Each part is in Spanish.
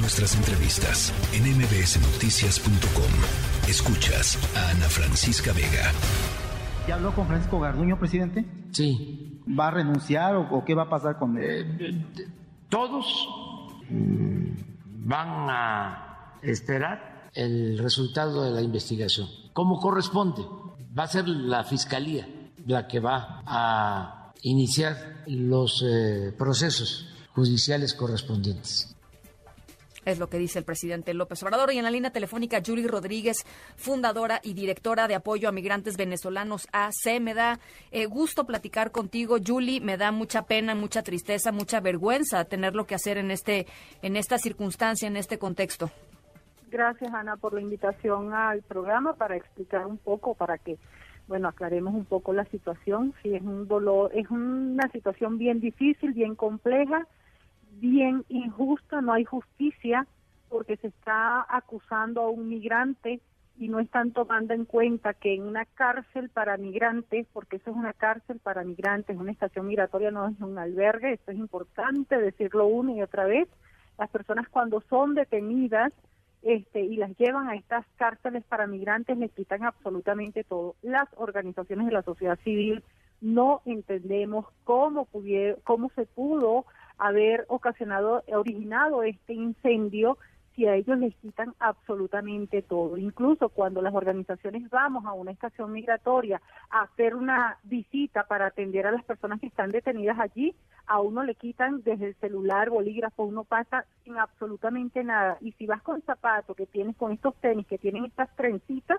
Nuestras entrevistas en mbsnoticias.com. Escuchas a Ana Francisca Vega. ¿Ya habló con Francisco Garduño, presidente? Sí. ¿Va a renunciar o, qué va a pasar con él? Eh, todos mm, van a esperar el resultado de la investigación, como corresponde. Va a ser la fiscalía la que va a iniciar los eh, procesos judiciales correspondientes. Es lo que dice el presidente López Obrador. Y en la línea telefónica, Julie Rodríguez, fundadora y directora de apoyo a migrantes venezolanos AC. Me da eh, gusto platicar contigo, Julie. Me da mucha pena, mucha tristeza, mucha vergüenza tenerlo que hacer en, este, en esta circunstancia, en este contexto. Gracias, Ana, por la invitación al programa para explicar un poco, para que bueno, aclaremos un poco la situación. Si es un dolor, es una situación bien difícil, bien compleja bien injusta, no hay justicia porque se está acusando a un migrante y no están tomando en cuenta que en una cárcel para migrantes, porque eso es una cárcel para migrantes, una estación migratoria no es un albergue, esto es importante decirlo una y otra vez, las personas cuando son detenidas este, y las llevan a estas cárceles para migrantes les quitan absolutamente todo. Las organizaciones de la sociedad civil no entendemos cómo, pudieron, cómo se pudo haber ocasionado, originado este incendio si a ellos les quitan absolutamente todo. Incluso cuando las organizaciones vamos a una estación migratoria a hacer una visita para atender a las personas que están detenidas allí, a uno le quitan desde el celular, bolígrafo, uno pasa sin absolutamente nada. Y si vas con zapatos que tienes, con estos tenis que tienen estas trencitas,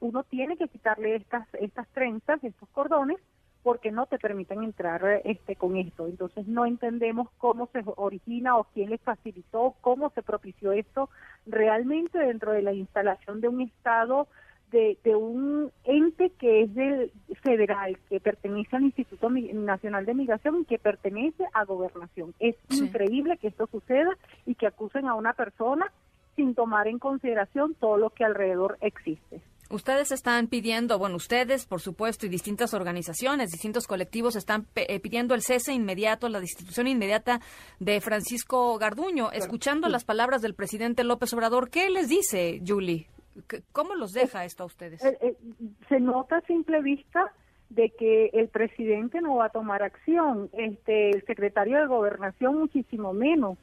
uno tiene que quitarle estas, estas trenzas, estos cordones, porque no te permiten entrar este con esto. Entonces no entendemos cómo se origina o quién les facilitó, cómo se propició esto realmente dentro de la instalación de un Estado, de, de un ente que es del federal, que pertenece al Instituto Nacional de Migración y que pertenece a gobernación. Es increíble que esto suceda y que acusen a una persona sin tomar en consideración todo lo que alrededor existe. Ustedes están pidiendo, bueno, ustedes, por supuesto, y distintas organizaciones, distintos colectivos están eh, pidiendo el cese inmediato, la destitución inmediata de Francisco Garduño. Escuchando las palabras del presidente López Obrador, ¿qué les dice, Julie? ¿Cómo los deja esto a ustedes? Eh, eh, se nota a simple vista de que el presidente no va a tomar acción, este, el secretario de Gobernación muchísimo menos.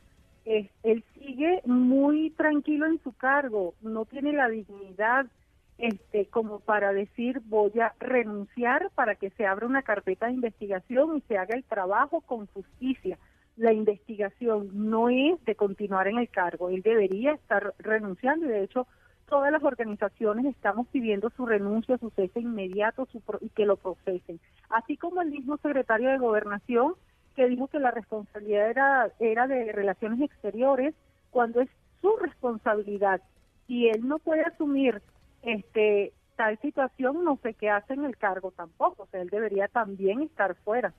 él sigue muy tranquilo en su cargo, no tiene la dignidad este, como para decir voy a renunciar para que se abra una carpeta de investigación y se haga el trabajo con justicia. La investigación no es de continuar en el cargo, él debería estar renunciando y de hecho todas las organizaciones estamos pidiendo su renuncia, su cese inmediato su y que lo procesen. Así como el mismo secretario de Gobernación que dijo que la responsabilidad era, era de relaciones exteriores cuando es su responsabilidad y él no puede asumir este tal situación no sé qué hace en el cargo tampoco, o sea, él debería también estar fuera.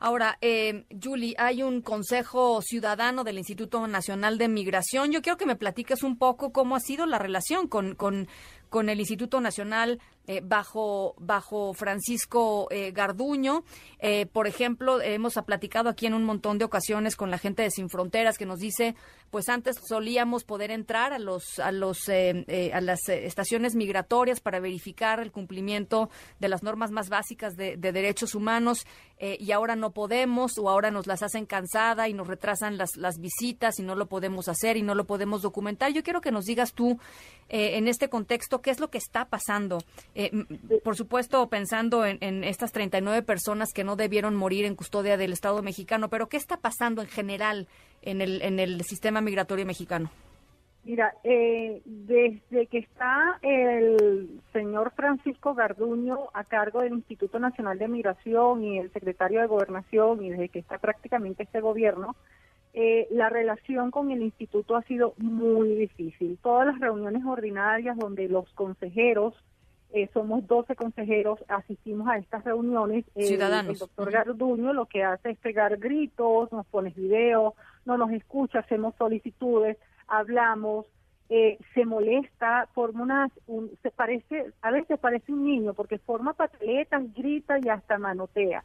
Ahora, eh, Julie, hay un Consejo Ciudadano del Instituto Nacional de Migración. Yo quiero que me platiques un poco cómo ha sido la relación con, con, con el Instituto Nacional eh, bajo, bajo Francisco eh, Garduño. Eh, por ejemplo, hemos platicado aquí en un montón de ocasiones con la gente de Sin Fronteras que nos dice, pues antes solíamos poder entrar a los a los a las estaciones migratorias para verificar el cumplimiento de las normas más básicas de, derechos humanos y ahora no podemos o ahora nos las hacen cansada y nos retrasan las, las visitas y no lo podemos hacer y no lo podemos documentar. Yo quiero que nos digas tú en este contexto qué es lo que está pasando eh, por supuesto, pensando en, en, estas 39 personas que no debieron morir en custodia del Estado mexicano, pero ¿qué está pasando en general en el, en el sistema migratorio mexicano? Mira, eh, desde que está el señor Francisco Garduño a cargo del Instituto Nacional de Migración y el secretario de Gobernación y desde que está prácticamente este gobierno, eh, la relación con el instituto ha sido muy difícil. Todas las reuniones ordinarias donde los consejeros eh, somos 12 consejeros, asistimos a estas reuniones. Ciudadanos. El doctor Garduño lo que hace es pegar gritos, nos pone videos, no nos escucha, hacemos solicitudes, hablamos, eh, se molesta, forma unas, se parece, a veces parece un niño porque forma pataletas, grita y hasta manotea.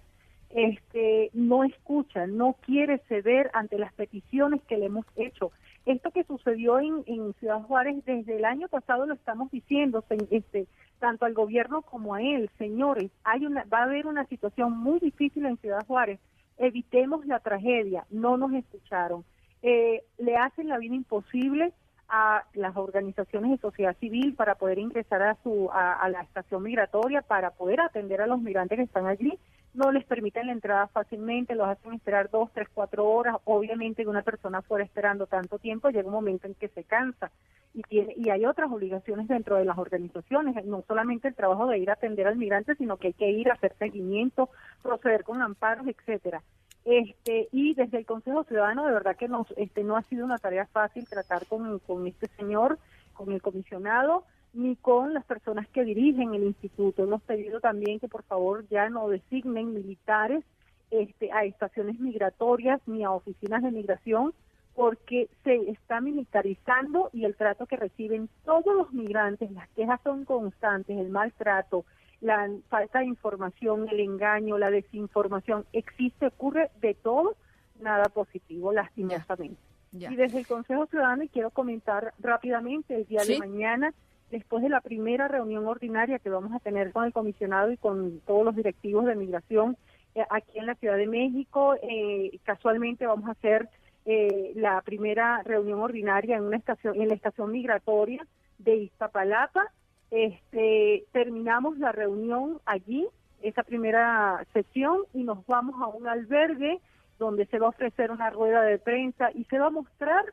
este, no escucha, no quiere ceder ante las peticiones que le hemos hecho. Esto que sucedió en, en Ciudad Juárez desde el año pasado lo estamos diciendo, este, tanto al gobierno como a él, señores, hay una, va a haber una situación muy difícil en Ciudad Juárez. Evitemos la tragedia, no nos escucharon. Eh, le hacen la vida imposible a las organizaciones de sociedad civil para poder ingresar a su a, la estación migratoria para poder atender a los migrantes que están allí. No les permiten la entrada fácilmente los hacen esperar dos tres cuatro horas. Obviamente que una persona fuera esperando tanto tiempo llega un momento en que se cansa. Y tiene y hay otras obligaciones dentro de las organizaciones no solamente el trabajo de ir a atender al migrante sino que hay que ir a hacer seguimiento proceder con amparos etcétera este, y desde el Consejo Ciudadano, de verdad que nos, este, no ha sido una tarea fácil tratar con, este señor, con el comisionado, ni con las personas que dirigen el instituto. Hemos pedido también que por favor ya no designen militares este, a estaciones migratorias ni a oficinas de migración, porque se está militarizando y el trato que reciben todos los migrantes, las quejas son constantes, el maltrato, la falta de información, el engaño, la desinformación, existe, ocurre de todo, nada positivo, lastimosamente. Y desde el Consejo Ciudadano, y quiero comentar rápidamente, el día de mañana, después de la primera reunión ordinaria que vamos a tener con el comisionado y con todos los directivos de migración eh, aquí en la Ciudad de México, eh, casualmente vamos a hacer eh, la primera reunión ordinaria en una estación en la estación migratoria de Iztapalapa este, terminamos la reunión allí, esa primera sesión, y nos vamos a un albergue donde se va a ofrecer una rueda de prensa y se va a mostrar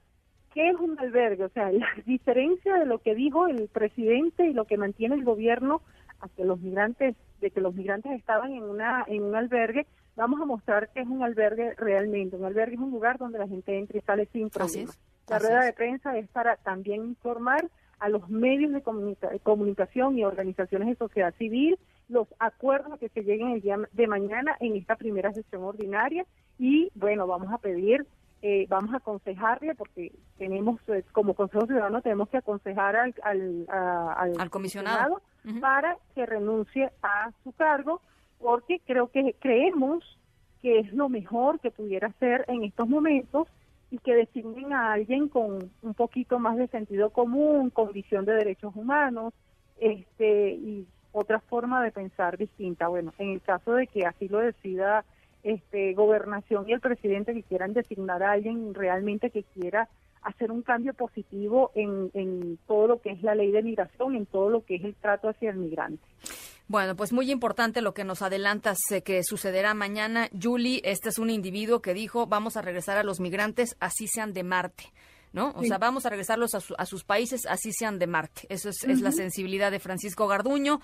qué es un albergue, o sea, la diferencia de lo que dijo el presidente y lo que mantiene el gobierno hasta los migrantes, de que los migrantes estaban en una en un albergue, vamos a mostrar qué es un albergue realmente. Un albergue es un lugar donde la gente entra y sale sin problemas. La rueda de prensa es para también informar a los medios de comunicación y organizaciones de sociedad civil los acuerdos que se lleguen el día de mañana en esta primera sesión ordinaria. Y bueno, vamos a pedir, eh, vamos a aconsejarle porque tenemos, eh, como Consejo Ciudadano, tenemos que aconsejar al, al, comisionado, para que renuncie a su cargo porque creo que creemos que es lo mejor que pudiera hacer en estos momentos y que designen a alguien con un poquito más de sentido común, con visión de derechos humanos, este y otra forma de pensar distinta. Bueno, en el caso de que así lo decida este gobernación y el presidente que quieran designar a alguien realmente que quiera hacer un cambio positivo en, en todo lo que es la ley de migración, en todo lo que es el trato hacia el migrante. Bueno, pues muy importante lo que nos adelantas que sucederá mañana. Julie, este es un individuo que dijo, vamos a regresar a los migrantes, así sean de Marte. ¿No? O sea, vamos a regresarlos a, sus países, así sean de Marte. Eso es, es la sensibilidad de Francisco Garduño.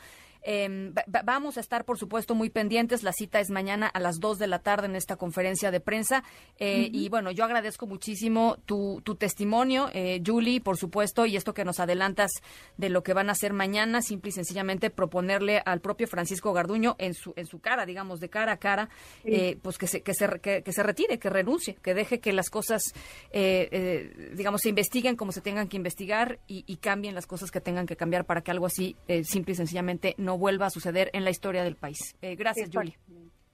Eh, vamos a estar, por supuesto, muy pendientes. La cita es mañana a las 2 de la tarde en esta conferencia de prensa. Eh, y bueno, yo agradezco muchísimo tu, tu testimonio, eh, Julie, por supuesto, y esto que nos adelantas de lo que van a hacer mañana, simple y sencillamente proponerle al propio Francisco Garduño en su, en su cara, digamos, de cara a cara, eh, pues que se, que, se, que, se retire, que renuncie, que deje que las cosas, eh, digamos, se investiguen como se tengan que investigar y, y, cambien las cosas que tengan que cambiar para que algo así, simple y sencillamente, no vuelva a suceder en la historia del país. Eh, gracias, Julie.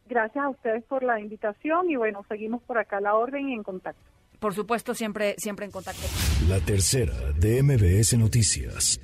Gracias a ustedes por la invitación y bueno, seguimos por acá la orden y en contacto. Por supuesto, siempre, siempre en contacto. La tercera de MBS Noticias.